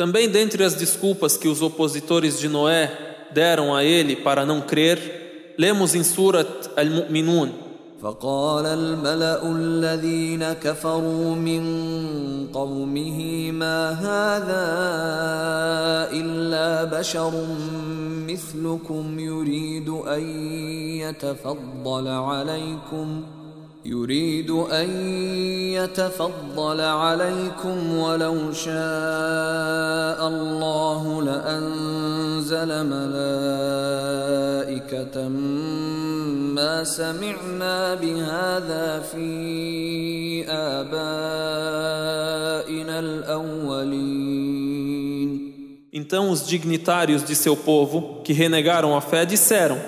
Também dentre as desculpas que os opositores de Noé deram a ele para não crer, lemos em Surat Al-Mu'minun فقال الملا الذين كفروا من قومه ما هذا الا بشر مثلكم يريد ان يتفضل عليكم يريد ان يتفضل عليكم ولو شاء الله لانزل ملائكه ما سمعنا بهذا في ابائنا الاولين Então os dignitários de seu povo, que renegaram a fé, disseram: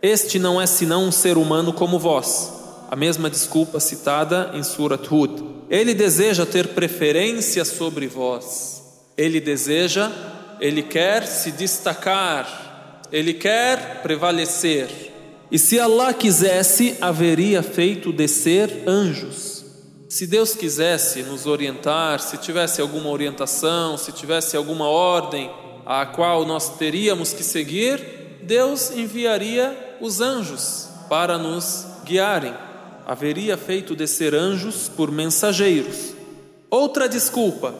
Este não é senão um ser humano como vós a mesma desculpa citada em Surat Hud. Ele deseja ter preferência sobre vós. Ele deseja, ele quer se destacar, ele quer prevalecer. E se Allah quisesse, haveria feito descer anjos. Se Deus quisesse nos orientar, se tivesse alguma orientação, se tivesse alguma ordem a qual nós teríamos que seguir, Deus enviaria os anjos para nos guiarem haveria feito descer anjos por mensageiros. Outra desculpa: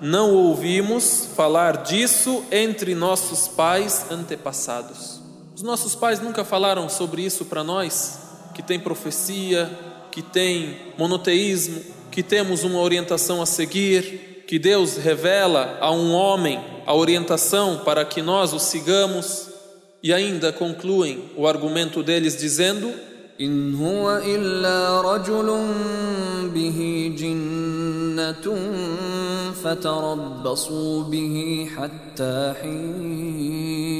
Não ouvimos falar disso entre nossos pais antepassados. Os nossos pais nunca falaram sobre isso para nós, que tem profecia, que tem monoteísmo, que temos uma orientação a seguir, que Deus revela a um homem a orientação para que nós o sigamos. E ainda concluem o argumento deles dizendo: إن هو إلا رجل به جنة فتربصوا به حتى حين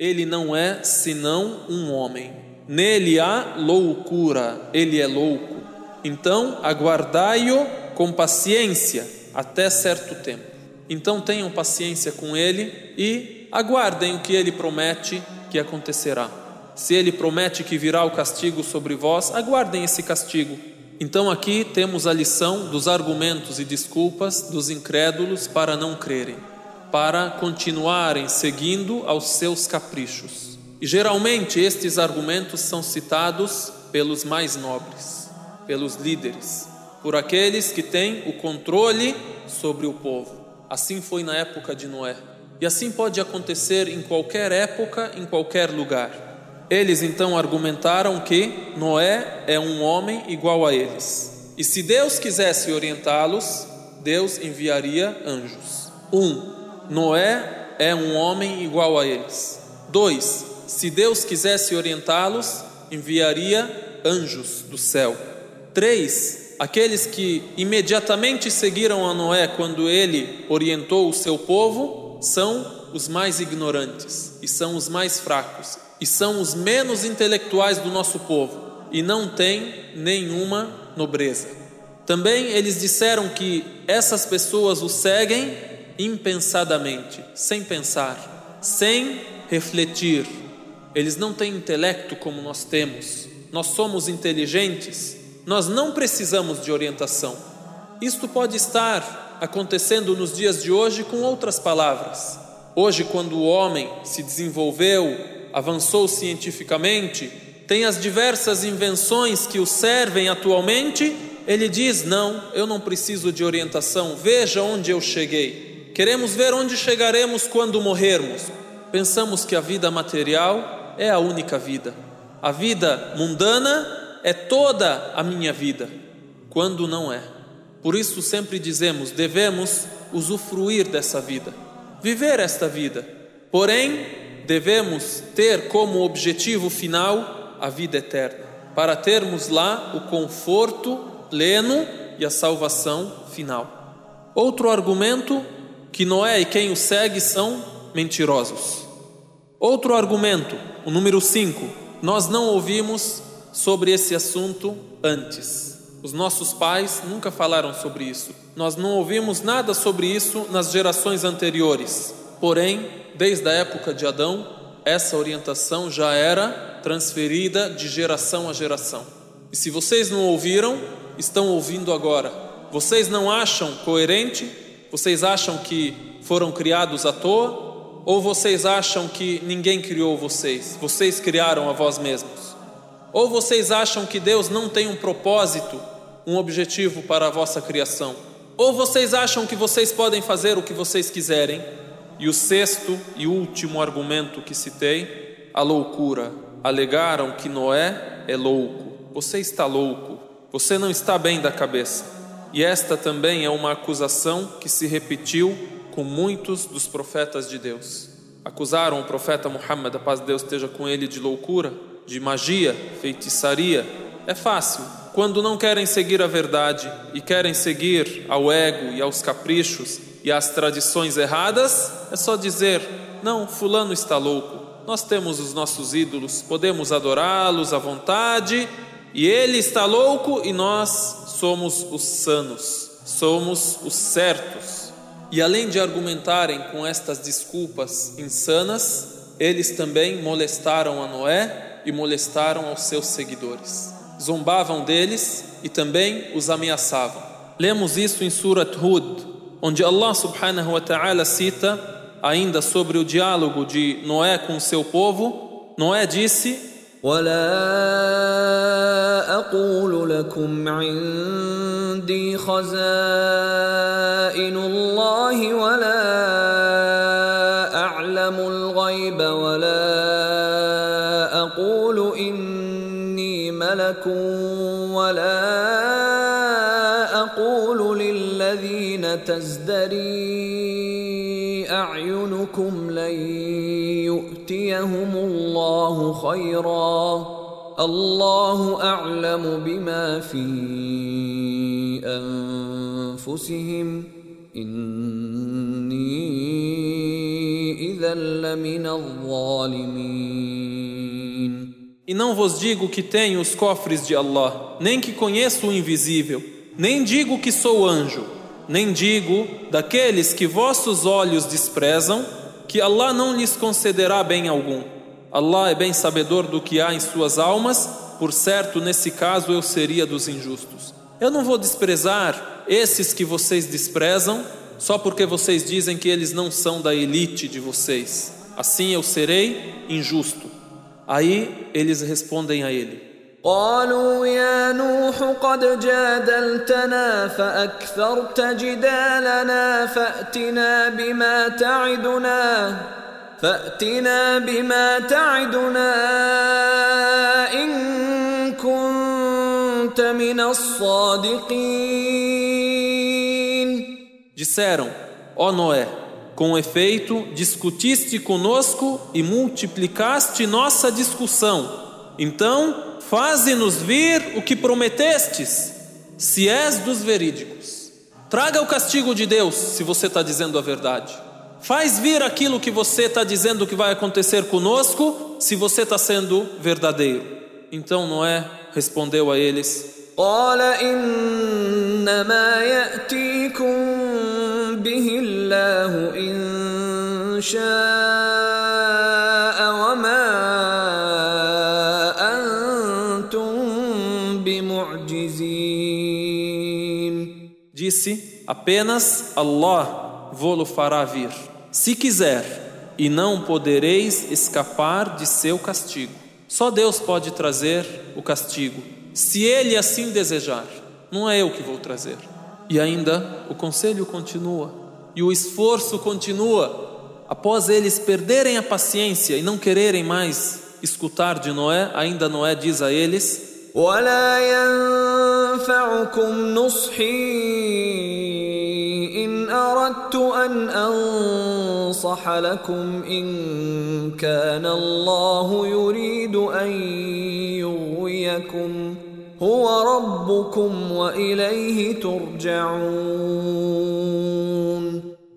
Ele não é senão um homem. Nele há loucura, ele é louco. Então aguardai-o com paciência até certo tempo. Então tenham paciência com ele e aguardem o que ele promete que acontecerá. Se ele promete que virá o castigo sobre vós, aguardem esse castigo. Então aqui temos a lição dos argumentos e desculpas dos incrédulos para não crerem, para continuarem seguindo aos seus caprichos. E geralmente estes argumentos são citados pelos mais nobres, pelos líderes, por aqueles que têm o controle sobre o povo. Assim foi na época de Noé. E assim pode acontecer em qualquer época, em qualquer lugar. Eles então argumentaram que Noé é um homem igual a eles. E se Deus quisesse orientá-los, Deus enviaria anjos. Um, Noé é um homem igual a eles. Dois, se Deus quisesse orientá-los, enviaria anjos do céu. Três, aqueles que imediatamente seguiram a Noé quando ele orientou o seu povo, são os mais ignorantes e são os mais fracos e são os menos intelectuais do nosso povo e não têm nenhuma nobreza. Também eles disseram que essas pessoas o seguem impensadamente, sem pensar, sem refletir. Eles não têm intelecto como nós temos. Nós somos inteligentes, nós não precisamos de orientação. Isto pode estar acontecendo nos dias de hoje com outras palavras. Hoje, quando o homem se desenvolveu, avançou cientificamente, tem as diversas invenções que o servem atualmente, ele diz: Não, eu não preciso de orientação, veja onde eu cheguei. Queremos ver onde chegaremos quando morrermos. Pensamos que a vida material é a única vida. A vida mundana é toda a minha vida, quando não é. Por isso sempre dizemos, devemos usufruir dessa vida, viver esta vida. Porém, devemos ter como objetivo final a vida eterna, para termos lá o conforto pleno e a salvação final. Outro argumento que Noé e quem o segue são mentirosos. Outro argumento, o número 5, nós não ouvimos sobre esse assunto antes. Os nossos pais nunca falaram sobre isso. Nós não ouvimos nada sobre isso nas gerações anteriores. Porém, desde a época de Adão, essa orientação já era transferida de geração a geração. E se vocês não ouviram, estão ouvindo agora, vocês não acham coerente? Vocês acham que foram criados à toa? Ou vocês acham que ninguém criou vocês? Vocês criaram a vós mesmos? Ou vocês acham que Deus não tem um propósito, um objetivo para a vossa criação? Ou vocês acham que vocês podem fazer o que vocês quiserem? E o sexto e último argumento que citei, a loucura. Alegaram que Noé é louco. Você está louco. Você não está bem da cabeça. E esta também é uma acusação que se repetiu com muitos dos profetas de Deus. Acusaram o profeta Muhammad, a paz de Deus esteja com ele, de loucura, de magia, feitiçaria. É fácil. Quando não querem seguir a verdade e querem seguir ao ego e aos caprichos e às tradições erradas, é só dizer: não, Fulano está louco. Nós temos os nossos ídolos, podemos adorá-los à vontade, e ele está louco e nós somos os sanos, somos os certos. E além de argumentarem com estas desculpas insanas, eles também molestaram a Noé e molestaram aos seus seguidores. Zombavam deles e também os ameaçavam. Lemos isso em Surat Hud, onde Allah subhanahu wa ta'ala cita ainda sobre o diálogo de Noé com seu povo. Noé disse: ولا اقول لكم عندي خزائن الله ملك ولا أقول للذين تزدري أعينكم لن يؤتيهم الله خيرا الله أعلم بما في أنفسهم إني إذا لمن الظالمين E não vos digo que tenho os cofres de Allah, nem que conheço o invisível, nem digo que sou anjo, nem digo daqueles que vossos olhos desprezam, que Allah não lhes concederá bem algum. Allah é bem sabedor do que há em suas almas, por certo, nesse caso eu seria dos injustos. Eu não vou desprezar esses que vocês desprezam, só porque vocês dizem que eles não são da elite de vocês. Assim eu serei injusto. Aí eles respondem a ele: قالوا يا نوح قد جادلتنا فأكثرت جدالنا فأتنا بما تعدنا فأتنا بما تعدنا إن كنت من الصادقين. Disseram: Ó Noé, com efeito, discutiste conosco e multiplicaste nossa discussão. Então, faze-nos vir o que prometestes, se és dos verídicos. Traga o castigo de Deus, se você está dizendo a verdade. Faz vir aquilo que você está dizendo que vai acontecer conosco, se você está sendo verdadeiro. Então Noé respondeu a eles: قال إنما يأتيكم شاء وما أنتم بمعجزين Disse: Apenas Allah vô-lo fará vir, se quiser, e não podereis escapar de seu castigo. Só Deus pode trazer o castigo, se Ele assim desejar. Não é eu que vou trazer. E ainda o conselho continua, e o esforço continua. Após eles perderem a paciência e não quererem mais escutar de Noé, ainda Noé diz a eles: ولا ينفعكم نصحي إن أردت أن أنصح لكم إن كان الله يريد أن يغويكم هو ربكم وإليه ترجعون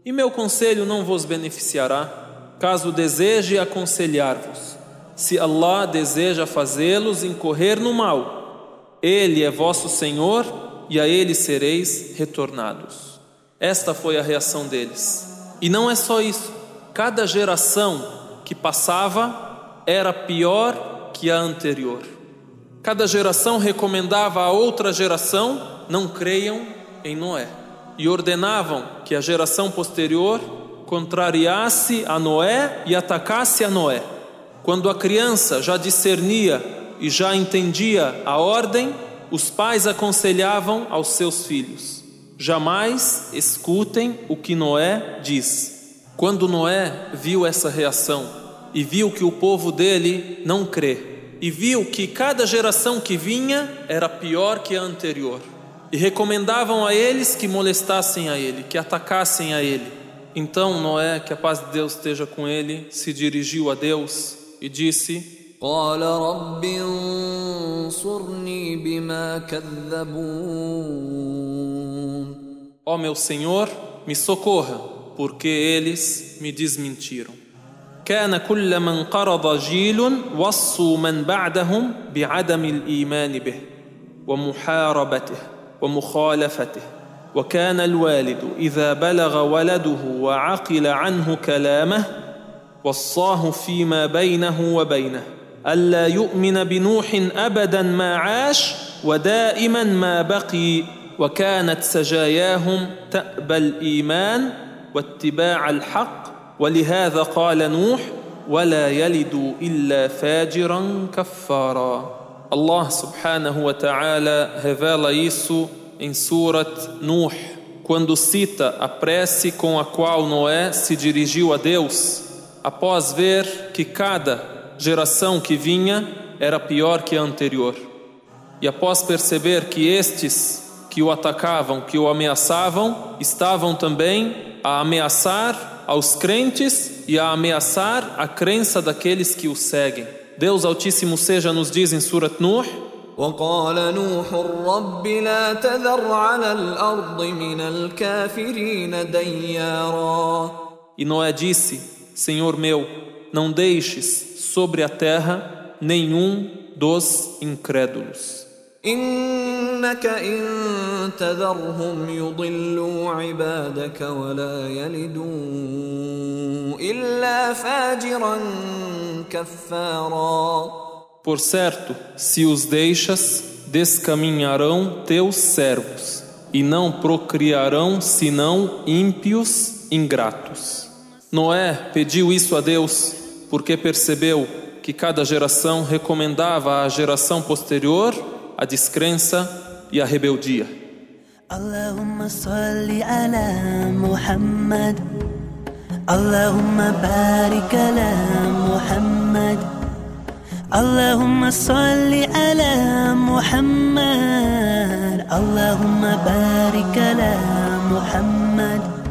e meu conselho não vos beneficiará, caso deseje aconselhar-vos. Se Allah deseja fazê-los incorrer no mal, Ele é vosso Senhor e a Ele sereis retornados. Esta foi a reação deles. E não é só isso. Cada geração que passava era pior que a anterior. Cada geração recomendava a outra geração não creiam em Noé e ordenavam que a geração posterior contrariasse a Noé e atacasse a Noé. Quando a criança já discernia e já entendia a ordem, os pais aconselhavam aos seus filhos: jamais escutem o que Noé diz. Quando Noé viu essa reação e viu que o povo dele não crê, e viu que cada geração que vinha era pior que a anterior, e recomendavam a eles que molestassem a ele, que atacassem a ele. Então Noé, que a paz de Deus esteja com ele, se dirigiu a Deus e disse: قال رب انصرني بما كذبون Ó meu Senhor, me socorra, porque eles me desmentiram. كان كلما انقرض جيل وصوا من بعدهم بعدم الايمان به ومحاربته ومخالفته. وكان الوالد إذا بلغ ولده وعقل عنه كلامه وصاه فيما بينه وبينه. ألا يؤمن بنوح ابدا ما عاش ودائما ما بقي. وكانت سجاياهم تأبى الإيمان واتباع الحق. ولهذا قال نوح ولا يلد إلا فاجرا كفارا. Allah subhanahu wa ta'ala revela isso em Surat Nuh, quando cita a prece com a qual Noé se dirigiu a Deus, após ver que cada geração que vinha era pior que a anterior. E após perceber que estes que o atacavam, que o ameaçavam, estavam também a ameaçar aos crentes e a ameaçar a crença daqueles que o seguem. Deus Altíssimo seja nos diz em Surat Nuh وقال نوح رب لا تذر على الأرض من الكافرين ديارا E Noé disse: Senhor meu, não deixes sobre a terra nenhum dos incrédulos. إنك إن تذرهم يضلوا عبادك ولا يلدوا إلا فاجرا كفارا por certo, se os deixas, descaminharão teus servos, e não procriarão senão ímpios ingratos. Noé pediu isso a Deus, porque percebeu que cada geração recomendava à geração posterior a descrença e a rebeldia. Allahumma salli ala Muhammad اللهم بارك على محمد. اللهم صل على محمد. اللهم بارك على محمد.